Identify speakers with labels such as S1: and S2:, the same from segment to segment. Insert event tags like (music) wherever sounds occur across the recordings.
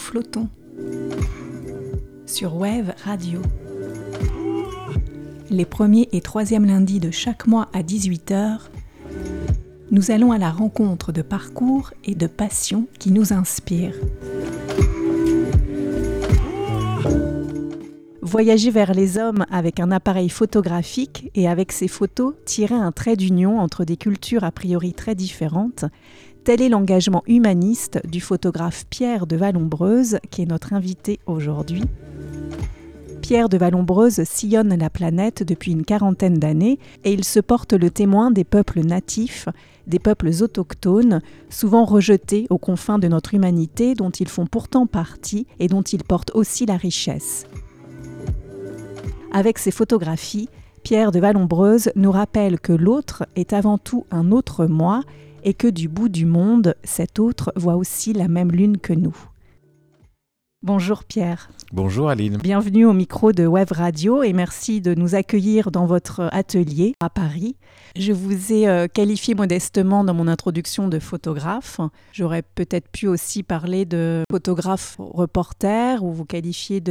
S1: flottons sur Wave Radio. Les premiers et troisièmes lundis de chaque mois à 18h, nous allons à la rencontre de parcours et de passions qui nous inspirent. Voyager vers les hommes avec un appareil photographique et avec ses photos tirer un trait d'union entre des cultures a priori très différentes, tel est l'engagement humaniste du photographe Pierre de Vallombreuse qui est notre invité aujourd'hui. Pierre de Vallombreuse sillonne la planète depuis une quarantaine d'années et il se porte le témoin des peuples natifs, des peuples autochtones, souvent rejetés aux confins de notre humanité dont ils font pourtant partie et dont ils portent aussi la richesse. Avec ses photographies, Pierre de Vallombreuse nous rappelle que l'autre est avant tout un autre moi et que du bout du monde, cet autre voit aussi la même lune que nous. Bonjour Pierre.
S2: Bonjour Aline.
S1: Bienvenue au micro de Web Radio et merci de nous accueillir dans votre atelier à Paris. Je vous ai euh, qualifié modestement dans mon introduction de photographe. J'aurais peut-être pu aussi parler de photographe reporter ou vous qualifier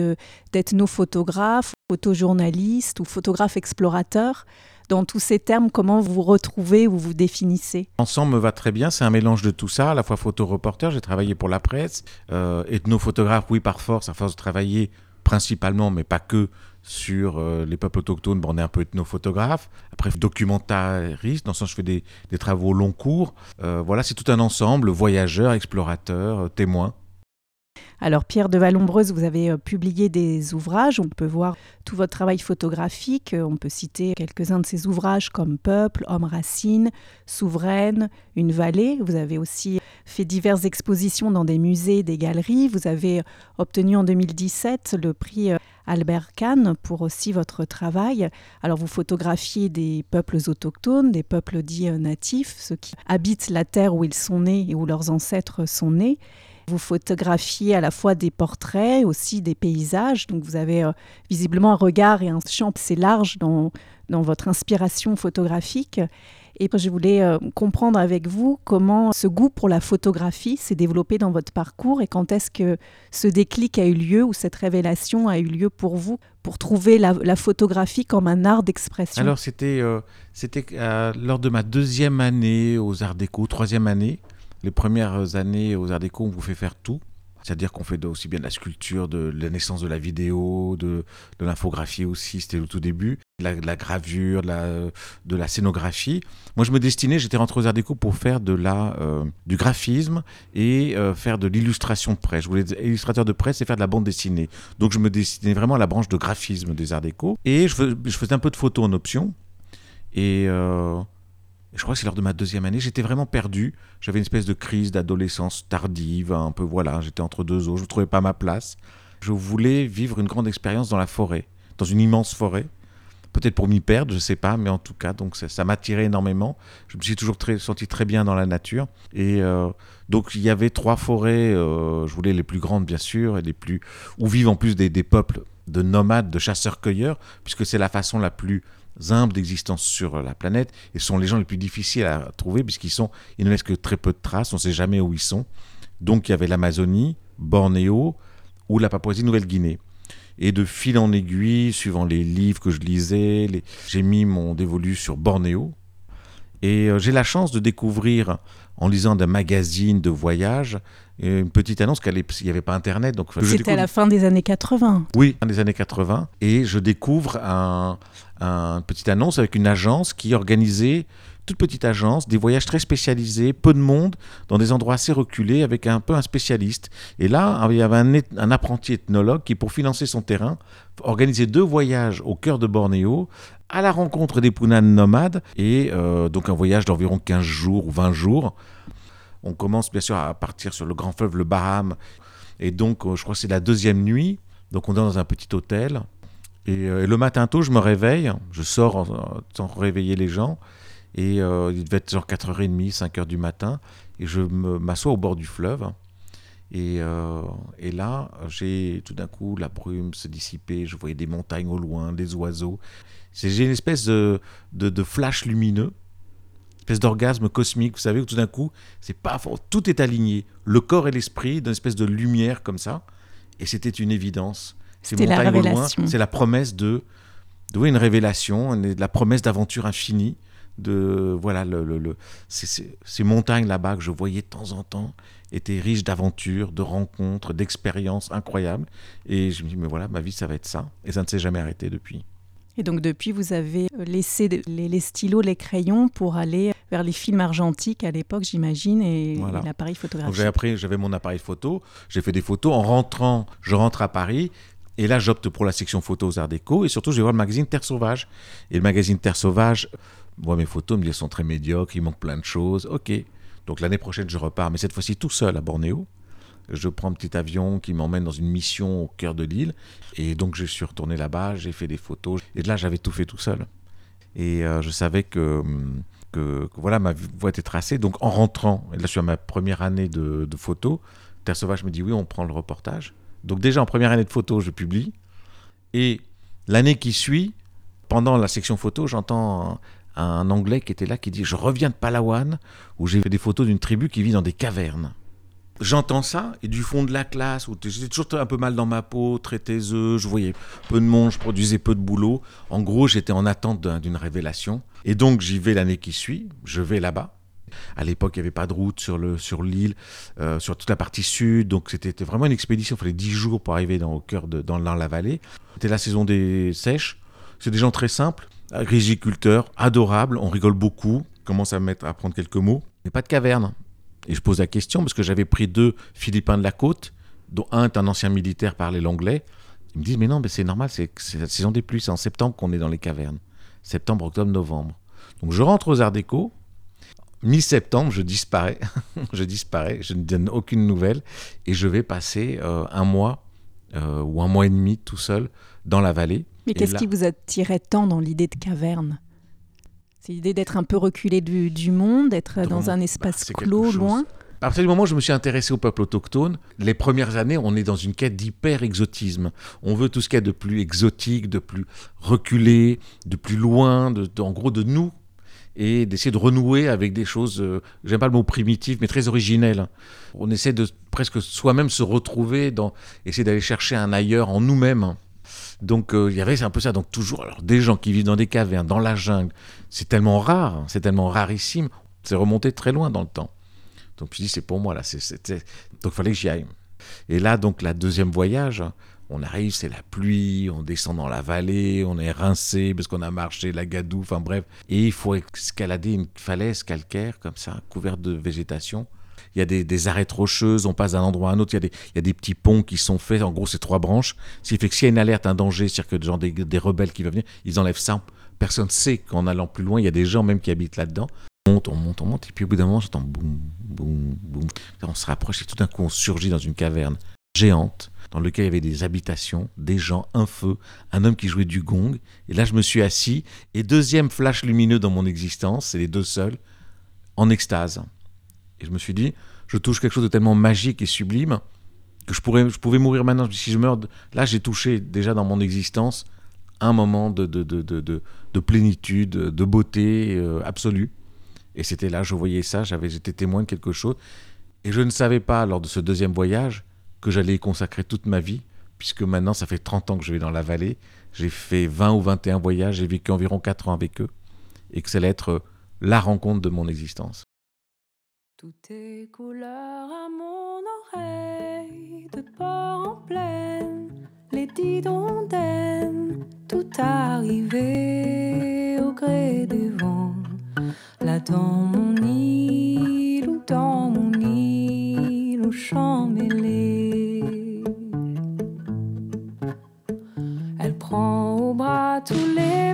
S1: d'ethnophotographe, photojournaliste ou photographe explorateur dans tous ces termes, comment vous retrouvez ou vous définissez
S2: Ensemble me va très bien, c'est un mélange de tout ça, à la fois photo-reporter, j'ai travaillé pour la presse, euh, ethnophotographe, oui par force, à force de travailler principalement, mais pas que, sur euh, les peuples autochtones, bon, on est un peu ethnophotographe. Après, documentariste, dans le sens je fais des, travaux long cours. Euh, voilà, c'est tout un ensemble, voyageur, explorateur, témoin.
S1: Alors Pierre de Vallombreuse, vous avez euh, publié des ouvrages, on peut voir tout votre travail photographique, on peut citer quelques-uns de ces ouvrages comme Peuple, Homme Racine, Souveraine, Une vallée. Vous avez aussi fait diverses expositions dans des musées, des galeries. Vous avez obtenu en 2017 le prix euh, Albert Kahn pour aussi votre travail. Alors vous photographiez des peuples autochtones, des peuples dits euh, natifs, ceux qui habitent la terre où ils sont nés et où leurs ancêtres sont nés. Vous photographiez à la fois des portraits, aussi des paysages. Donc vous avez euh, visiblement un regard et un champ assez large dans, dans votre inspiration photographique. Et je voulais euh, comprendre avec vous comment ce goût pour la photographie s'est développé dans votre parcours et quand est-ce que ce déclic a eu lieu ou cette révélation a eu lieu pour vous pour trouver la, photographie comme un art d'expression?
S2: Alors c'était euh, c'était lors de ma deuxième année aux Arts Déco, troisième année. Les premières années aux Arts Déco, on vous fait faire tout. C'est-à-dire qu'on fait aussi bien de la sculpture, de la naissance de la vidéo, de, l'infographie aussi, c'était au tout début, de la, gravure, de la, scénographie. Moi, je me destinais, j'étais rentré aux Arts Déco pour faire de la, euh, du graphisme et euh, faire de l'illustration de presse. Je voulais être illustrateur de presse et faire de la bande dessinée. Donc, je me destinais vraiment à la branche de graphisme des Arts Déco. Et je, faisais un peu de photos en option. Et... Euh, je crois que c'est lors de ma deuxième année, j'étais vraiment perdu. J'avais une espèce de crise d'adolescence tardive, un peu voilà, j'étais entre deux eaux, je ne trouvais pas ma place. Je voulais vivre une grande expérience dans la forêt, dans une immense forêt. Peut-être pour m'y perdre, je ne sais pas, mais en tout cas, donc ça, m'attirait énormément. Je me suis toujours très, senti très bien dans la nature. Et euh, donc il y avait trois forêts, euh, je voulais les plus grandes bien sûr, et les plus où vivent en plus des, des peuples de nomades, de chasseurs-cueilleurs, puisque c'est la façon la plus humbles d'existence sur la planète et sont les gens les plus difficiles à trouver puisqu'ils sont, ils ne laissent que très peu de traces, on ne sait jamais où ils sont. Donc il y avait l'Amazonie, Bornéo ou la Papouasie-Nouvelle-Guinée. Et de fil en aiguille, suivant les livres que je lisais, j'ai mis mon dévolu sur Bornéo. Et euh, j'ai la chance de découvrir, en lisant des magazines de voyage, une petite annonce qu'il n'y avait pas Internet. Donc,
S1: C'était à la fin des années 80.
S2: Oui, fin des années 80. Et je découvre un, une petite annonce avec une agence qui organisait toute petite agence, des voyages très spécialisés, peu de monde, dans des endroits assez reculés, avec un peu un spécialiste. Et là, il y avait un, un apprenti ethnologue qui, pour financer son terrain, organisait deux voyages au cœur de Bornéo, à la rencontre des Pounanes nomades, et euh, donc un voyage d'environ 15 jours ou 20 jours. On commence bien sûr à partir sur le grand fleuve, le Baham, et donc euh, je crois que c'est la deuxième nuit, donc on est dans un petit hôtel, euh, et, le matin tôt, je me réveille, je sors sans réveiller les gens, et euh, il devait être genre 4h30, 5h du matin, et je m'assois au bord du fleuve. Et, euh, et là, j'ai tout d'un coup la brume se dissiper, je voyais des montagnes au loin, des oiseaux. J'ai une espèce de, de, flash lumineux. Espèce d'orgasme cosmique, vous savez, où tout d'un coup, c'est pas tout est aligné, le corps et l'esprit, d'une espèce de lumière comme ça, et c'était une évidence.
S1: C'était la.
S2: C'est la promesse de, de une révélation, la promesse d'aventure infinie de voilà le, le, ces, ces, montagnes là-bas que je voyais de temps en temps étaient riches d'aventures, de rencontres, d'expériences incroyables. Et je me dis mais voilà ma vie ça va être ça et ça ne s'est jamais arrêté depuis.
S1: Et donc depuis vous avez laissé les, les stylos, les crayons pour aller vers les films argentiques à l'époque j'imagine et, l'appareil photographique.
S2: J'ai appris j'avais mon appareil photo, j'ai fait des photos en rentrant, je rentre à Paris et là, j'opte pour la section photos aux Arts Déco. Et surtout, je vais voir le magazine Terre Sauvage. Et le magazine Terre Sauvage, moi, mes photos me disent sont très médiocres, il manque plein de choses. Ok. Donc l'année prochaine, je repars, mais cette fois-ci tout seul à Bornéo. Je prends un petit avion qui m'emmène dans une mission au cœur de l'île. Et donc, je suis retourné là-bas, j'ai fait des photos. Et là, j'avais tout fait tout seul. Et euh, je savais que, que, voilà, ma voie était tracée. Donc, en rentrant, et là, je suis à ma première année de, de photo, Terre Sauvage me dit oui, on prend le reportage. Donc, déjà, en première année de photo, je publie. Et l'année qui suit, pendant la section photo, j'entends un Anglais qui était là qui dit Je reviens de Palawan, où j'ai fait des photos d'une tribu qui vit dans des cavernes. J'entends ça, et du fond de la classe, où j'étais toujours un peu mal dans ma peau, très taiseux, je voyais peu de monde, je produisais peu de boulot. En gros, j'étais en attente d'une révélation. Et donc, j'y vais l'année qui suit, je vais là-bas. À l'époque, il n'y avait pas de route sur l'île, sur, euh, sur toute la partie sud, donc c'était vraiment une expédition. Il fallait 10 jours pour arriver dans, au cœur de, dans la vallée. C'était la saison des sèches. C'est des gens très simples agriculteur, adorable, on rigole beaucoup, commence à mettre à prendre quelques mots, mais pas de caverne. Et je pose la question parce que j'avais pris deux Philippins de la côte, dont un est un ancien militaire, parlait l'anglais. Ils me disent mais non, mais c'est normal, c'est la saison des pluies, c'est en septembre qu'on est dans les cavernes. Septembre, octobre, novembre. Donc je rentre aux Arts Déco. Mi-septembre, je disparais. (laughs) je disparais, je ne donne aucune nouvelle. Et je vais passer euh, un mois euh, ou un mois et demi tout seul dans la vallée.
S1: Mais qu'est-ce qui vous attirait tant dans l'idée de caverne? C'est l'idée d'être un peu reculé du, monde, d'être dans un bah, espace clos, loin
S2: à partir du moment où je me suis intéressé au peuple autochtone, les premières années, on est dans une quête d'hyper-exotisme. On veut tout ce qu'il y a de plus exotique, de plus reculé, de plus loin, de, en gros de nous, et d'essayer de renouer avec des choses, euh, j'aime pas le mot primitif, mais très originelles. On essaie de presque soi-même se retrouver, dans, essayer d'aller chercher un ailleurs en nous-mêmes. Donc euh, il y avait un peu ça. Donc toujours, alors des gens qui vivent dans des cavernes, dans la jungle, c'est tellement rare, c'est tellement rarissime. C'est remonté très loin dans le temps. Donc je dis c'est pour moi là. donc il fallait que j'y aille. Et là donc la deuxième voyage, on arrive, c'est la pluie, on descend dans la vallée, on est rincé parce qu'on a marché la gadoue, enfin bref. Et il faut escalader une falaise calcaire comme ça, couverte de végétation il y a des, arêtes rocheuses, on passe d'un endroit à un autre, il y, a des, petits ponts qui sont faits, en gros c'est trois branches, ce qui fait que s'il y a une alerte, un danger, c'est-à-dire que genre des, des, rebelles qui veulent venir, ils enlèvent ça, personne ne sait qu'en allant plus loin, il y a des gens même qui habitent là-dedans. On monte, on monte, on monte, et puis au bout d'un moment, j'entends boum, boum, boum, on se rapproche, et tout d'un coup on surgit dans une caverne géante, dans laquelle il y avait des habitations, des gens, un feu, un homme qui jouait du gong. Et là, je me suis assis. Et deuxième flash lumineux dans mon existence, c'est les deux seuls, en extase. Et je me suis dit, je touche quelque chose de tellement magique et sublime que je, pourrais, je pouvais mourir maintenant. Si je meurs, là j'ai touché déjà dans mon existence un moment de, de, de, de plénitude, de beauté euh, absolue. Et c'était là, je voyais ça, j'avais, j'étais témoin de quelque chose. Et je ne savais pas, lors de ce deuxième voyage, que j'allais y consacrer toute ma vie, puisque maintenant, ça fait 30 ans que je vais dans la vallée. J'ai fait 20 ou 21 voyages, j'ai vécu environ 4 ans avec eux, et que ça allait être la rencontre de mon existence.
S3: Tout est couleur à mon oreille, de port en plaine, les didondaines, tout arrivé au gré des vents. Là dans mon île ou dans mon île, au champ mêlé. Elle prend au bras tous les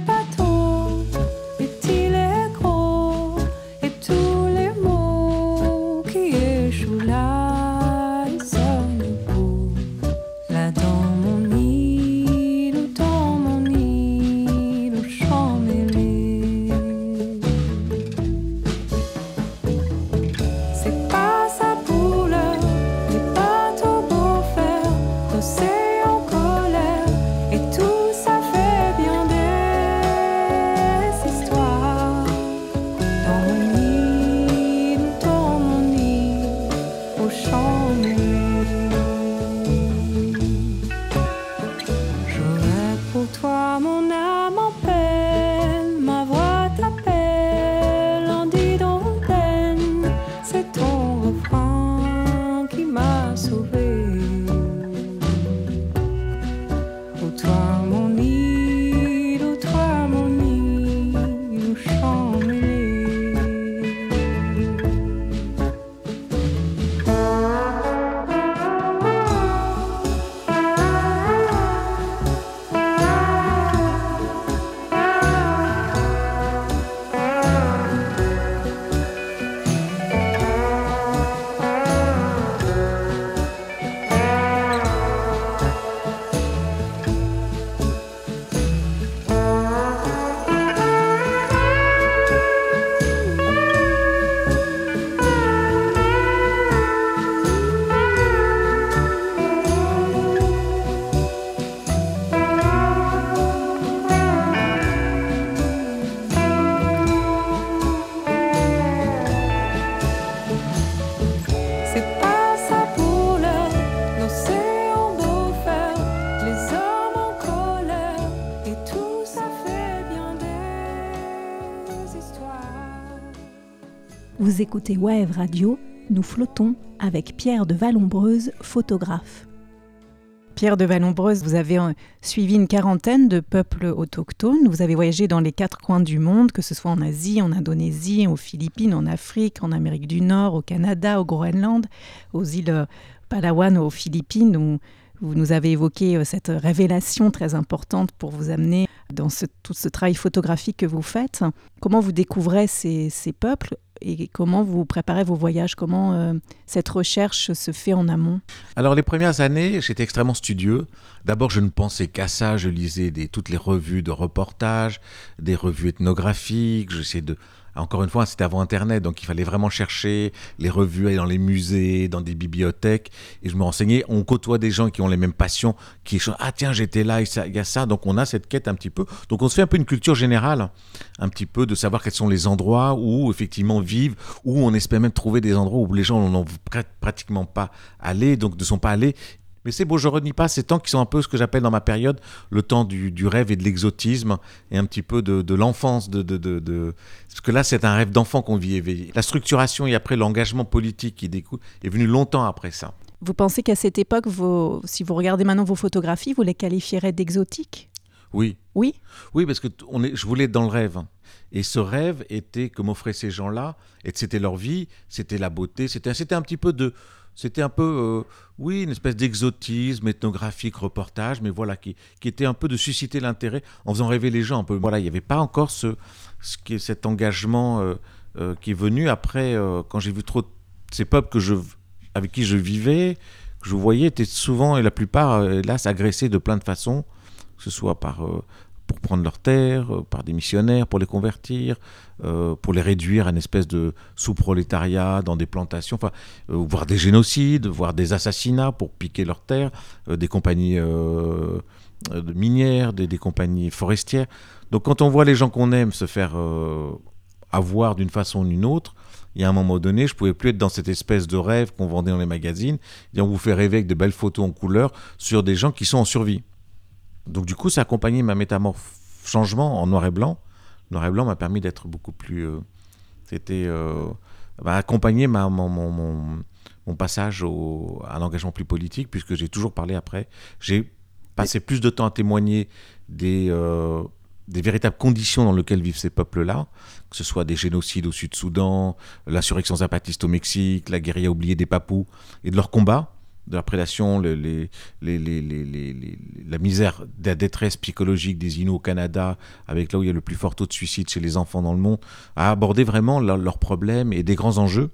S1: écoutez Wave Radio, nous flottons avec Pierre de Vallombreuse, photographe. Pierre de Vallombreuse, vous avez euh, suivi une quarantaine de peuples autochtones. Vous avez voyagé dans les quatre coins du monde, que ce soit en Asie, en Indonésie, aux Philippines, en Afrique, en Amérique du Nord, au Canada, au Groenland, aux îles euh, Palawan, aux Philippines, où vous nous avez évoqué euh, cette révélation très importante pour vous amener dans tout ce travail photographique que vous faites. Comment vous découvrez ces peuples et comment vous préparez vos voyages? Comment euh, cette recherche se fait en amont?
S2: Alors les premières années, j'étais extrêmement studieux. D'abord, je ne pensais qu'à ça. Je lisais des, toutes les revues de reportages, des revues ethnographiques. J'essayais de encore une fois, c'était avant Internet, donc il fallait vraiment chercher les revues dans les musées, dans des bibliothèques, et je me renseignais. On côtoie des gens qui ont les mêmes passions, qui sont ah tiens j'étais là, il y a ça, donc on a cette quête un petit peu. Donc on se fait un peu une culture générale, un petit peu de savoir quels sont les endroits où effectivement vivent, où on espère même trouver des endroits où les gens n'ont pratiquement pas allé, donc ne sont pas allés, mais c'est beau, je renie pas ces temps qui sont un peu ce que j'appelle dans ma période le temps du, rêve et de l'exotisme et un petit peu de, l'enfance. De, de, Parce que là, c'est un rêve d'enfant qu'on vit éveillé. La structuration et après l'engagement politique qui découle est venu longtemps après ça.
S1: Vous pensez qu'à cette époque, si vous regardez maintenant vos photographies, vous les qualifierez d'exotiques?
S2: Oui.
S1: Oui?
S2: Oui, parce que on est, je voulais être dans le rêve. Et ce rêve était que m'offraient ces gens-là, et c'était leur vie, c'était la beauté, c'était un petit peu de c'était un peu, euh, oui, une espèce d'exotisme ethnographique, reportage, mais voilà, qui, qui, était un peu de susciter l'intérêt en faisant rêver les gens un peu. Voilà, il n'y avait pas encore ce, ce qui est cet engagement euh, euh, qui est venu après, quand j'ai vu trop ces peuples que je, avec qui je vivais, que je voyais, étaient souvent, et la plupart, hélas, agressés de plein de façons, que ce soit par pour prendre leurs terres, par des missionnaires, pour les convertir, euh, pour les réduire à une espèce de sous-prolétariat dans des plantations, enfin, euh, voire des génocides, voire des assassinats pour piquer leurs terres, des compagnies minières, des, compagnies forestières. Donc quand on voit les gens qu'on aime se faire avoir d'une façon ou d'une autre, il y a un moment donné, je pouvais plus être dans cette espèce de rêve qu'on vendait dans les magazines, et on vous fait rêver avec de belles photos en couleur sur des gens qui sont en survie. Donc du coup, ça a accompagné ma métamorphose changement en noir et blanc. Noir et blanc m'a permis d'être beaucoup plus... Euh, c'était... Euh, m'a mon, mon, mon, passage au, à l'engagement plus politique, puisque j'ai toujours parlé après. J'ai passé plus de temps à témoigner des, euh, des véritables conditions dans lesquelles vivent ces peuples-là, que ce soit des génocides au Sud-Soudan, l'insurrection zapatiste au Mexique, la guérilla oubliée des Papous, et de leurs combats de la prédation, la misère, la détresse psychologique des Inuits au Canada, avec là où il y a le plus fort taux de suicide chez les enfants dans le monde, à aborder vraiment leurs problèmes et des grands enjeux.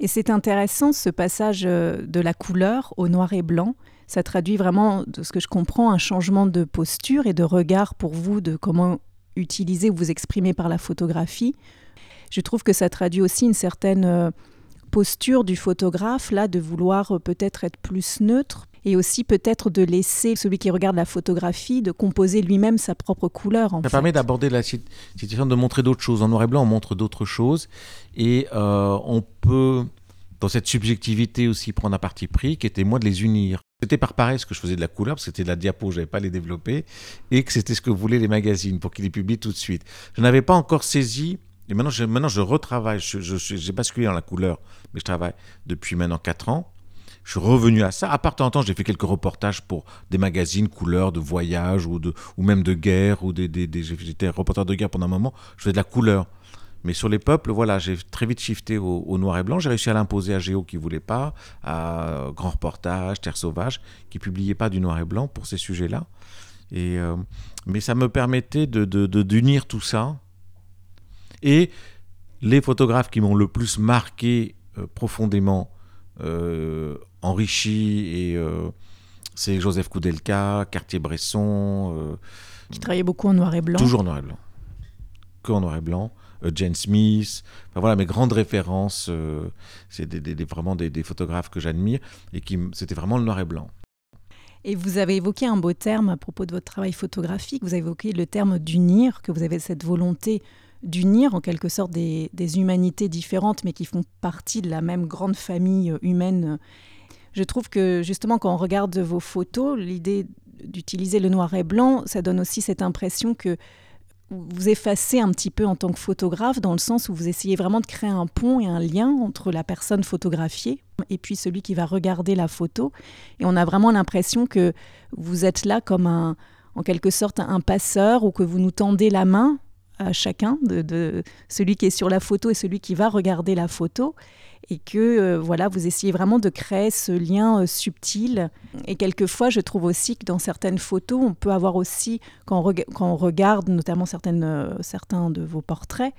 S1: Et c'est intéressant ce passage euh, de la couleur au noir et blanc. Ça traduit vraiment, de ce que je comprends, un changement de posture et de regard pour vous de comment utiliser ou vous exprimer par la photographie. Je trouve que ça traduit aussi une certaine euh, posture du photographe, là, de vouloir euh, peut-être être plus neutre et aussi peut-être de laisser celui qui regarde la photographie de composer lui-même sa propre couleur. En
S2: Ça permet d'aborder la situation, de montrer d'autres choses. En noir et blanc, on montre d'autres choses et euh, on peut, dans cette subjectivité aussi, prendre un parti pris qui était moi de les unir. C'était par paresse que je faisais de la couleur, parce que c'était de la diapo, je n'avais pas les développer, et que c'était ce que voulaient les magazines pour qu'ils les publient tout de suite. Je n'avais pas encore saisi et maintenant, je, maintenant, je retravaille. J'ai basculé dans la couleur, mais je travaille depuis maintenant 4 ans. Je suis revenu à ça. À part temps en temps, j'ai fait quelques reportages pour des magazines couleurs de voyage ou, de, ou même de guerre. ou des, des, J'étais reporter de guerre pendant un moment. Je faisais de la couleur. Mais sur les peuples, voilà, j'ai très vite shifté au, noir et blanc. J'ai réussi à l'imposer à Géo qui voulait pas, à Grand Reportage, Terre Sauvage, qui publiait pas du noir et blanc pour ces sujets-là. Et euh, mais ça me permettait de d'unir de, tout ça et les photographes qui m'ont le plus marqué euh, profondément, euh, enrichi, et euh, c'est Joseph Koudelka, Cartier-Bresson.
S1: qui travaillait beaucoup en noir et blanc.
S2: Toujours en noir et blanc. Que en noir et blanc. Jane Smith, enfin, voilà mes grandes références, c'est des, vraiment des, photographes que j'admire et qui c'était vraiment le noir et blanc.
S1: Et vous avez évoqué un beau terme à propos de votre travail photographique, vous avez évoqué le terme d'unir, que vous avez cette volonté d'unir en quelque sorte des, humanités différentes, mais qui font partie de la même grande famille euh, humaine. Je trouve que justement, quand on regarde vos photos, l'idée d'utiliser le noir et blanc, ça donne aussi cette impression que vous effacez un petit peu en tant que photographe dans le sens où vous essayez vraiment de créer un pont et un lien entre la personne photographiée et puis celui qui va regarder la photo. Et on a vraiment l'impression que vous êtes là comme un, en quelque sorte un passeur ou que vous nous tendez la main à chacun, de, celui qui est sur la photo et celui qui va regarder la photo, et que euh, voilà, vous essayez vraiment de créer ce lien euh, subtil. Et quelquefois, je trouve aussi que dans certaines photos, on peut avoir aussi, quand on, regarde notamment euh, certains de vos portraits,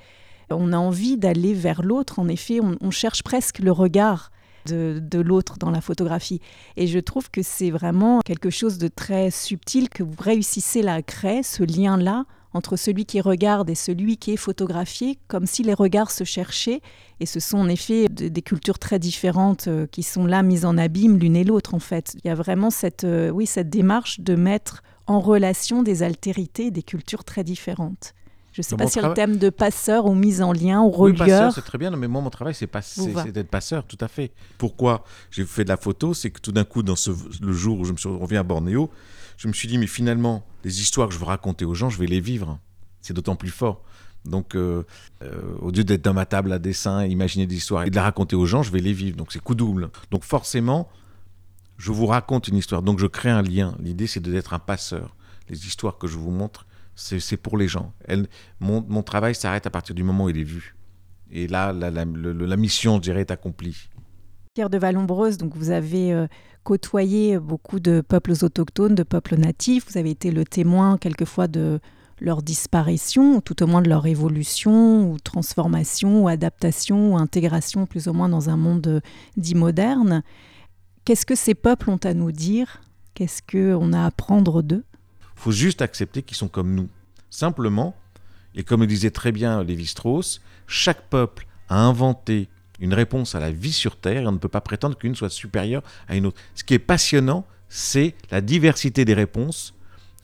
S1: on a envie d'aller vers l'autre. En effet, on, cherche presque le regard de, l'autre dans la photographie. Et je trouve que c'est vraiment quelque chose de très subtil que vous réussissez à créer, ce lien-là entre celui qui regarde et celui qui est photographié, comme si les regards se cherchaient. Et ce sont en effet des cultures très différentes euh, qui sont là mises en abîme l'une et l'autre en fait. Il y a vraiment cette, euh, oui, cette démarche de mettre en relation des altérités, des cultures très différentes. Je ne sais pas si le thème de passeur ou mise en lien ou relieur. Oui, passeur,
S2: c'est très bien. mais moi, mon travail, c'est, pas, d'être passeur, tout à fait. Pourquoi j'ai fait de la photo? C'est que tout d'un coup, dans ce, le jour où je me suis revenu à Bornéo, je me suis dit, mais finalement, les histoires que je veux raconter aux gens, je vais les vivre. C'est d'autant plus fort. Donc, euh, euh, au lieu d'être dans ma table à dessin, imaginer des histoires et de la raconter aux gens, je vais les vivre. Donc, c'est coup double. Donc, forcément, je vous raconte une histoire. Donc, je crée un lien. L'idée, c'est d'être un passeur. Les histoires que je vous montre, c'est pour les gens. mon, mon, travail s'arrête à partir du moment où il est vu. Et là, la, la, la mission, je dirais, est accomplie.
S1: Pierre de Vallombreuse, donc vous avez euh, côtoyé beaucoup de peuples autochtones, de peuples natifs. Vous avez été le témoin quelquefois de leur disparition, ou tout au moins de leur évolution, ou transformation, ou adaptation, ou intégration plus ou moins dans un monde euh, dit moderne. Qu'est-ce que ces peuples ont à nous dire? Qu'est-ce qu'on a à apprendre d'eux?
S2: Il faut juste accepter qu'ils sont comme nous. Simplement, et comme le disait très bien Lévi-Strauss, chaque peuple a inventé une réponse à la vie sur Terre et on ne peut pas prétendre qu'une soit supérieure à une autre. Ce qui est passionnant, c'est la diversité des réponses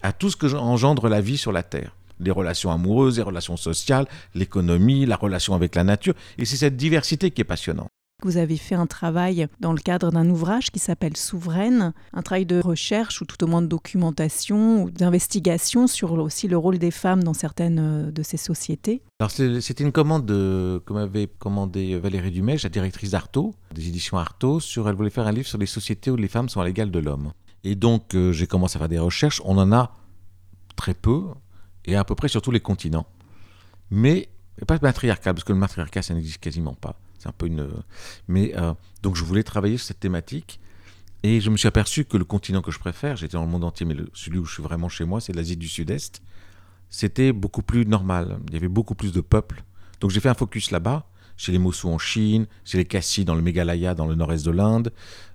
S2: à tout ce que engendre la vie sur la Terre. Les relations amoureuses, les relations sociales, l'économie, la relation avec la nature. Et c'est cette diversité qui est passionnante.
S1: Vous avez fait un travail dans le cadre d'un ouvrage qui s'appelle Souveraine, un travail de recherche ou tout au moins de documentation ou d'investigation sur aussi le rôle des femmes dans certaines euh, de ces sociétés.
S2: Alors c'était une commande que m'avait commandé Valérie Dumais, la directrice d'Artaud, des éditions Artaud, sur elle voulait faire un livre sur les sociétés où les femmes sont à l'égal de l'homme. Et donc euh, j'ai commencé à faire des recherches, on en a très peu et à peu près sur tous les continents. Mais pas matriarcat parce que le matriarcat ça n'existe quasiment pas. C'est un peu une. Mais euh, donc je voulais travailler sur cette thématique. Et je me suis aperçu que le continent que je préfère, j'étais dans le monde entier, mais celui où je suis vraiment chez moi, c'est l'Asie du Sud-Est, c'était beaucoup plus normal. Il y avait beaucoup plus de peuples. Donc j'ai fait un focus là-bas, chez les Mossou en Chine, chez les Kassi dans le Meghalaya, dans le nord-est de l'Inde,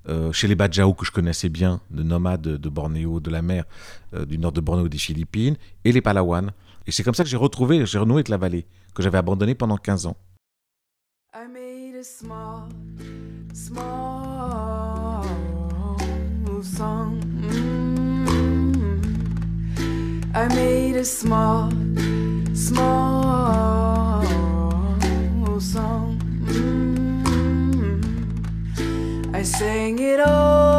S2: euh, chez les Bajau que je connaissais bien, de nomades de Bornéo, de la mer, euh, du nord de Bornéo des Philippines, et les Palawan. Et c'est comme ça que j'ai retrouvé, j'ai renoué avec la vallée, que j'avais abandonnée pendant 15 ans. A small, small song. Mm-hmm. I made a small, small song. Mm-hmm. I sang it all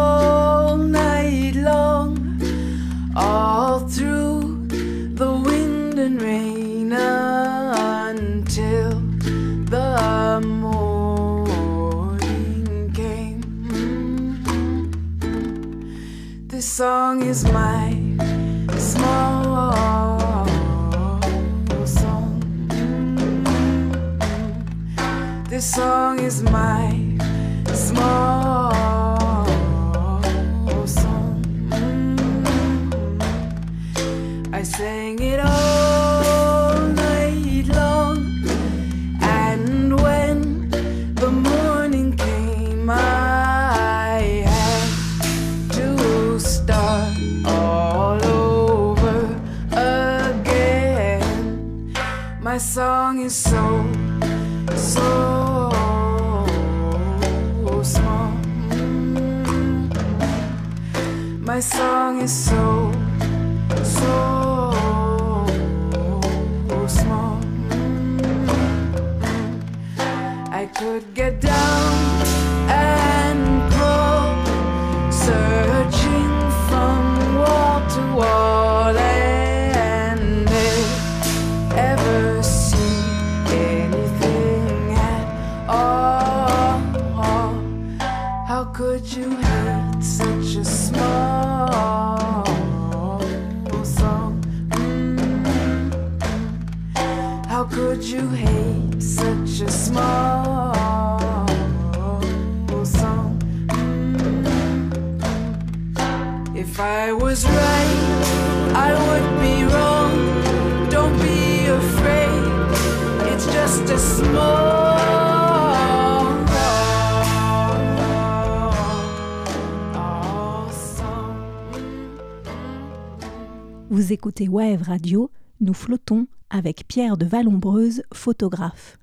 S2: song is my small song. This song is my could get
S1: Écoutez Wave Radio, nous flottons avec Pierre de Vallombreuse, photographe.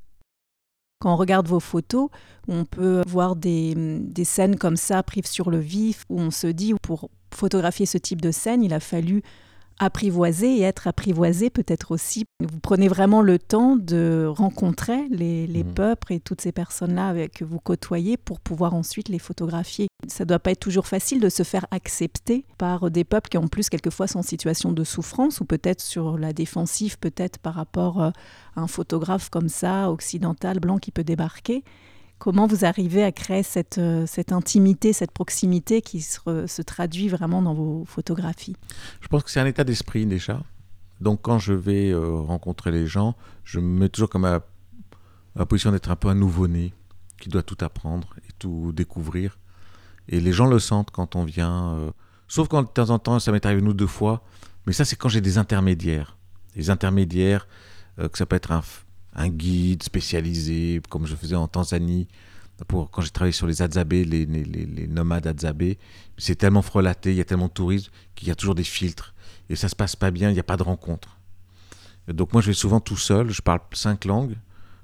S1: Quand on regarde vos photos, on peut voir des, des scènes comme ça prises sur le vif, où on se dit, pour photographier ce type de scène, il a fallu apprivoiser et être apprivoisé peut-être aussi. Vous prenez vraiment le temps de rencontrer les, les
S2: Mhm.
S1: peuples et toutes ces personnes-là que vous côtoyez pour pouvoir ensuite les photographier. Ça ne doit pas être toujours facile de se faire accepter par des peuples qui en plus quelquefois sont en situation de souffrance ou peut-être sur la défensive, peut-être par rapport euh, à un photographe comme ça, occidental, blanc qui peut débarquer. Comment vous arrivez à créer cette, euh, intimité, cette proximité qui se, traduit vraiment dans vos photographies?
S2: Je pense que c'est un état d'esprit déjà. Donc quand je vais euh, rencontrer les gens, je me mets toujours comme à, la position d'être un peu un nouveau-né qui doit tout apprendre et tout découvrir. Et les gens le sentent quand on vient. euh, sauf quand de temps en temps, ça m'est arrivé une ou deux fois. Mais ça, c'est quand j'ai des intermédiaires. Les intermédiaires, que ça peut être un, un guide spécialisé, comme je faisais en Tanzanie, pour, quand j'ai travaillé sur les Adzabé, les, nomades Adzabé. C'est tellement frelaté, il y a tellement de tourisme qu'il y a toujours des filtres. Et ça se passe pas bien, il n'y a pas de rencontre. Donc moi, je vais souvent tout seul, je parle cinq langues.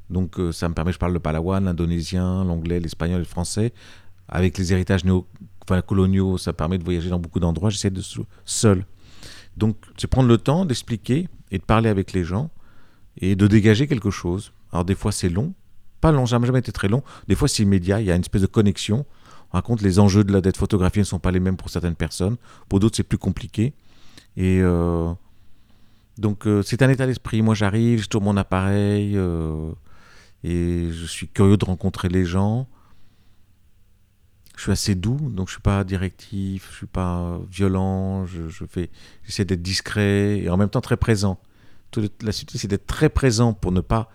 S2: Donc euh, ça me permet, je parle le palawan, l'indonésien, l'anglais, l'espagnol, le français. Avec les héritages néo, enfin, coloniaux, ça permet de voyager dans beaucoup d'endroits. J'essaie de seul. Donc c'est prendre le temps d'expliquer et de parler avec les gens et de dégager quelque chose. Alors des fois c'est long, pas long, jamais jamais été très long. Des fois c'est immédiat, il y a une espèce de connexion. On raconte les enjeux de la dette photographiée ne sont pas les mêmes pour certaines personnes. Pour d'autres c'est plus compliqué. Et euh, donc euh, c'est un état d'esprit. Moi j'arrive, je tourne mon appareil euh, et je suis curieux de rencontrer les gens. Je suis assez doux, donc je suis pas directif, je suis pas violent. Je, j'essaie d'être discret et en même temps très présent. La suite, c'est d'être très présent pour ne pas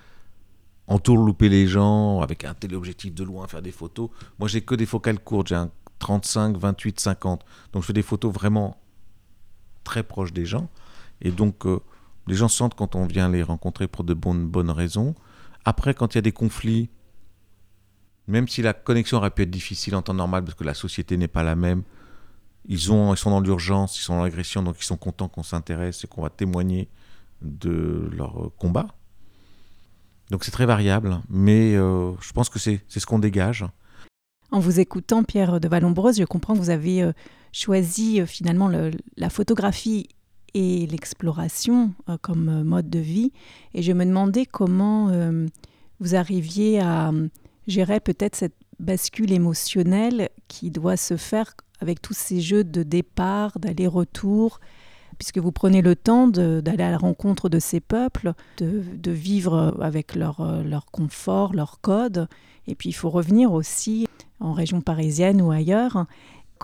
S2: entourlouper les gens avec un téléobjectif de loin, faire des photos. Moi, j'ai que des focales courtes, j'ai un 35, 28, 50. Donc, je fais des photos vraiment très proches des gens. Et donc, euh, les gens sentent quand on vient les rencontrer pour de bonnes, bonnes raisons. Après, quand il y a des conflits, même si la connexion aurait pu être difficile en temps normal parce que la société n'est pas la même, ils, ont, ils sont dans l'urgence, ils sont dans l'agression, donc ils sont contents qu'on s'intéresse et qu'on va témoigner de leur combat. Donc c'est très variable, mais euh, je pense que c'est ce qu'on dégage.
S1: En vous écoutant, Pierre de Vallombreuse, je comprends que vous avez euh, choisi euh, finalement le- la photographie et l'exploration comme mode de vie. Et je me demandais comment vous arriviez à gérer peut-être cette bascule émotionnelle qui doit se faire avec tous ces jeux de départ, d'aller-retour, puisque vous prenez le temps d'aller à la rencontre de ces peuples, de, de vivre avec leur, euh, leur confort, leur code. Et puis il faut revenir aussi en région parisienne ou ailleurs.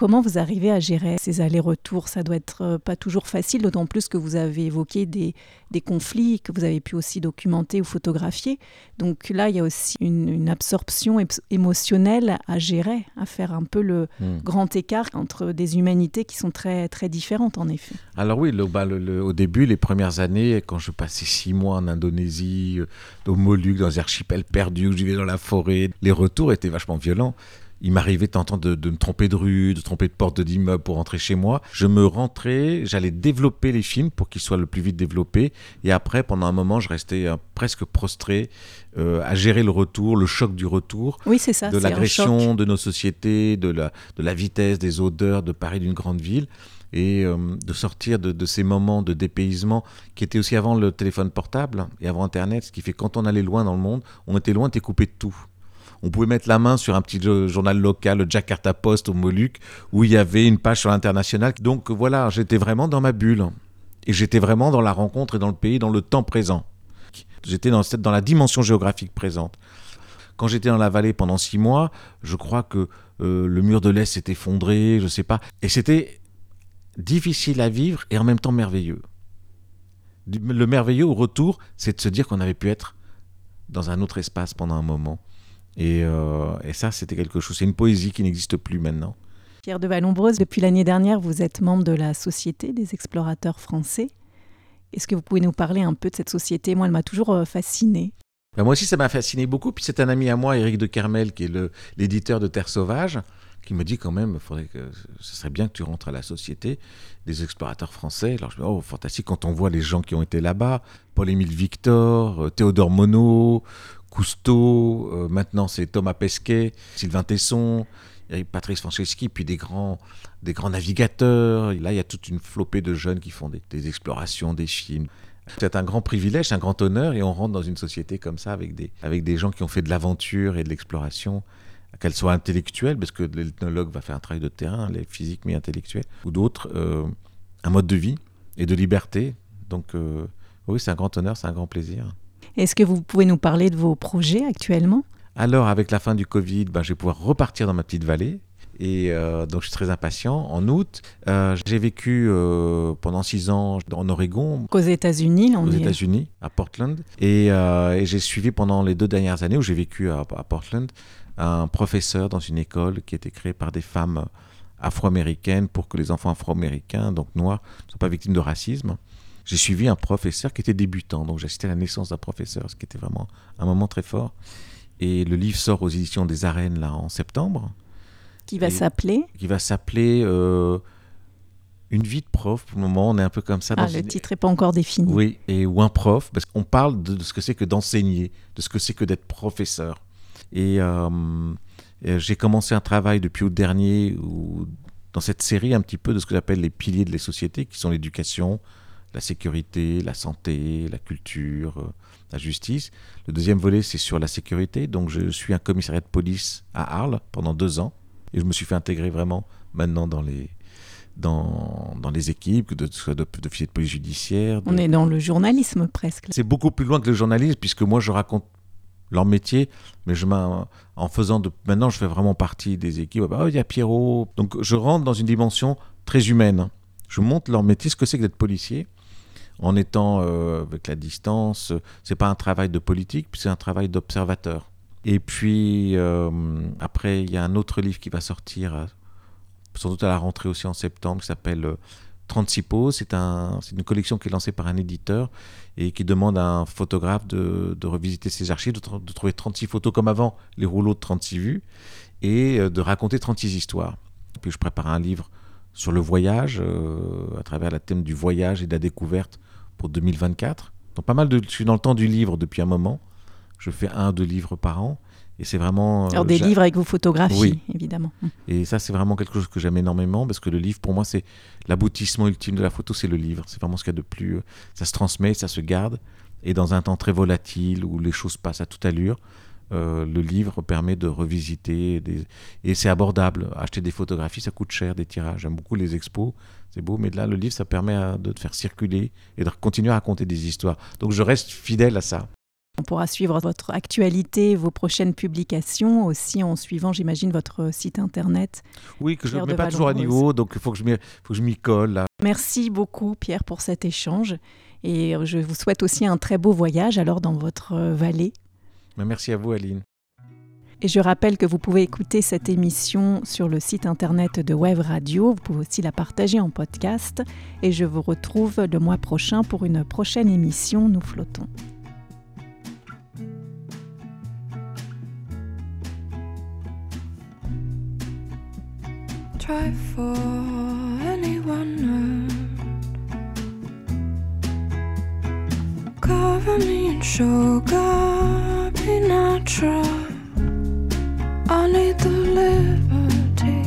S1: Comment vous arrivez à gérer ces allers-retours? Ça doit être euh, pas toujours facile, d'autant plus que vous avez évoqué des, des conflits que vous avez pu aussi documenter ou photographier. Donc là, il y a aussi une, une absorption émotionnelle à gérer, à faire un peu le
S2: Hmm.
S1: grand écart entre des humanités qui sont très, très différentes, en effet.
S2: Alors oui, le- bah, le- le- au début, les premières années, quand je passais six mois en Indonésie, euh, aux Moluques, dans les archipels perdus, où je vivais dans la forêt, les retours étaient vachement violents. Il m'arrivait temps de, de me tromper de rue, de tromper de porte d'immeuble pour rentrer chez moi. Je me rentrais, j'allais développer les films pour qu'ils soient le plus vite développés. Et après, pendant un moment, je restais euh, presque prostré euh, à gérer le retour, le choc du retour
S1: Oui, c'est ça.
S2: de l'agression de nos sociétés, de la, de la vitesse, des odeurs de Paris d'une grande ville, et euh, de sortir de, de ces moments de dépaysement qui étaient aussi avant le téléphone portable et avant Internet, ce qui fait que quand on allait loin dans le monde, on était loin, t'es coupé de tout. On pouvait mettre la main sur un petit jo- journal local, le Jakarta Post au Moluques, où il y avait une page sur l'international. Donc voilà, j'étais vraiment dans ma bulle. Et j'étais vraiment dans la rencontre et dans le pays, dans le temps présent. J'étais dans, la dimension géographique présente. Quand j'étais dans la vallée pendant six mois, je crois que euh, le mur de l'Est s'est effondré, je sais pas. Et c'était difficile à vivre et en même temps merveilleux. Le merveilleux au retour, c'est de se dire qu'on avait pu être dans un autre espace pendant un moment. Et, euh, et ça, c'était quelque chose. C'est une poésie qui n'existe plus maintenant.
S1: Pierre de Vallombreuse, depuis l'année dernière, vous êtes membre de la Société des explorateurs français. Est-ce que vous pouvez nous parler un peu de cette société? Moi, elle m'a toujours euh, fascinée.
S2: Ben, moi aussi, ça m'a fasciné beaucoup. Puis c'est un ami à moi, Éric de Kermel, qui est l'éditeur de Terre Sauvage, qui me dit quand même, faudrait que ce serait bien que tu rentres à la société des explorateurs français. Alors je me dis, oh, fantastique, quand on voit les gens qui ont été là-bas, Paul-Émile Victor, euh, Théodore Monod, Cousteau, euh, maintenant c'est Thomas Pesquet, Sylvain Tesson, Patrice Franceschi, puis des grands, des grands navigateurs. Là, il y a toute une flopée de jeunes qui font des, des explorations, des films. C'est un grand privilège, un grand honneur, et on rentre dans une société comme ça avec des, avec des gens qui ont fait de l'aventure et de l'exploration, qu'elle soit intellectuelle, parce que l'ethnologue va faire un travail de terrain, les physiques mais intellectuels, ou d'autres, euh, un mode de vie et de liberté. Donc euh, oui, c'est un grand honneur, c'est un grand plaisir.
S1: Est-ce que vous pouvez nous parler de vos projets actuellement?
S2: Alors, avec la fin du Covid, ben, je vais pouvoir repartir dans ma petite vallée. Et euh, donc, je suis très impatient. En août, euh, j'ai vécu euh, pendant six ans en Oregon,
S1: Qu'aux États-Unis,
S2: aux États-Unis, à Portland. Et, et j'ai suivi pendant les deux dernières années où j'ai vécu à, à Portland un professeur dans une école qui était créée par des femmes afro-américaines pour que les enfants afro-américains, donc noirs, ne soient pas victimes de racisme. J'ai suivi un professeur qui était débutant, donc j'ai assisté à la naissance d'un professeur, ce qui était vraiment un moment très fort. Et le livre sort aux éditions des Arènes là en septembre,
S1: qui va
S2: Et-
S1: s'appeler?
S2: qui va s'appeler euh, Une vie de prof. Pour le moment, on est un peu comme ça.
S1: Ah,
S2: dans
S1: le
S2: une-
S1: titre n'est pas encore défini.
S2: oui, et ou un prof, parce qu'on parle de, de ce que c'est que d'enseigner, de ce que c'est que d'être professeur. Et euh, euh, j'ai commencé un travail depuis août dernier où, dans cette série un petit peu de ce que j'appelle les piliers de la société, qui sont l'éducation, la sécurité, la santé, la culture, euh, la justice. Le deuxième volet, c'est sur la sécurité. Donc je suis un commissariat de police à Arles pendant deux ans. Et je me suis fait intégrer vraiment maintenant dans les, dans, dans les équipes, de, de, de, d'officiers de police judiciaire. de-
S1: On est dans le journalisme presque.
S2: c'est beaucoup plus loin que le journalisme, puisque moi, je raconte leur métier, mais je en faisant de... Maintenant, je fais vraiment partie des équipes. Ah, il y a Pierrot. Donc, je rentre dans une dimension très humaine. Je montre leur métier, ce que c'est que d'être policier, en étant euh, avec la distance. C'est pas un travail de politique, c'est un travail d'observateur. Et puis, euh, après, il y a un autre livre qui va sortir, euh, sans doute à la rentrée aussi en septembre, qui s'appelle euh, 36 poses. C'est un, c'est une collection qui est lancée par un éditeur et qui demande à un photographe de, revisiter ses archives, de, de trouver 36 photos comme avant, les rouleaux de 36 vues, et euh, de raconter 36 histoires. Puis je prépare un livre sur le voyage, euh, à travers le thème du voyage et de la découverte pour 2024. Donc pas mal de... Je suis dans le temps du livre depuis un moment. Je fais un, deux livres par an. Et c'est vraiment... euh,
S1: Alors des livres avec vos photographies,
S2: Oui.
S1: évidemment.
S2: et ça, c'est vraiment quelque chose que j'aime énormément parce que le livre, pour moi, c'est l'aboutissement ultime de la photo, c'est le livre. C'est vraiment ce qu'il y a de plus. euh, Ça se transmet, ça se garde. Et dans un temps très volatile où les choses passent à toute allure, euh, le livre permet de revisiter. Des... Et c'est abordable. Acheter des photographies, ça coûte cher, des tirages. J'aime beaucoup les expos, c'est beau. Mais là, le livre, ça permet de te faire circuler et de continuer à raconter des histoires. Donc je reste fidèle à ça.
S1: On pourra suivre votre actualité, vos prochaines publications, aussi en suivant, j'imagine, votre site internet.
S2: Oui, que je ne mets pas toujours à niveau, donc il faut que je m'y- colle. Là.
S1: Merci beaucoup, Pierre, pour cet échange. Et je vous souhaite aussi un très beau voyage alors dans votre euh, vallée.
S2: Merci à vous, Aline.
S1: Et je rappelle que vous pouvez écouter cette émission sur le site internet de Web Radio. Vous pouvez aussi la partager en podcast. Et je vous retrouve le mois prochain pour une prochaine émission Nous flottons.
S3: Try for anyone Cover me in sugar, natural. I need the liberty.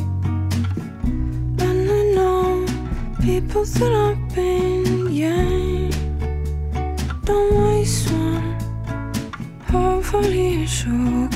S3: And I people that I've been. Don't waste one. Hopefully, sugar.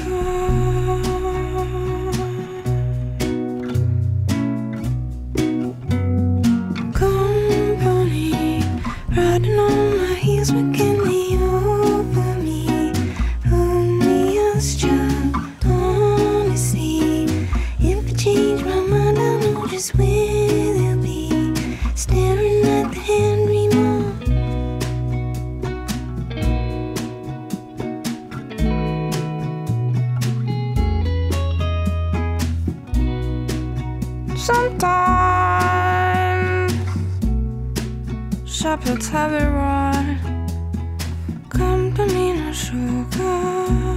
S3: Sometimes. Shepherds have it right. Company no sugar,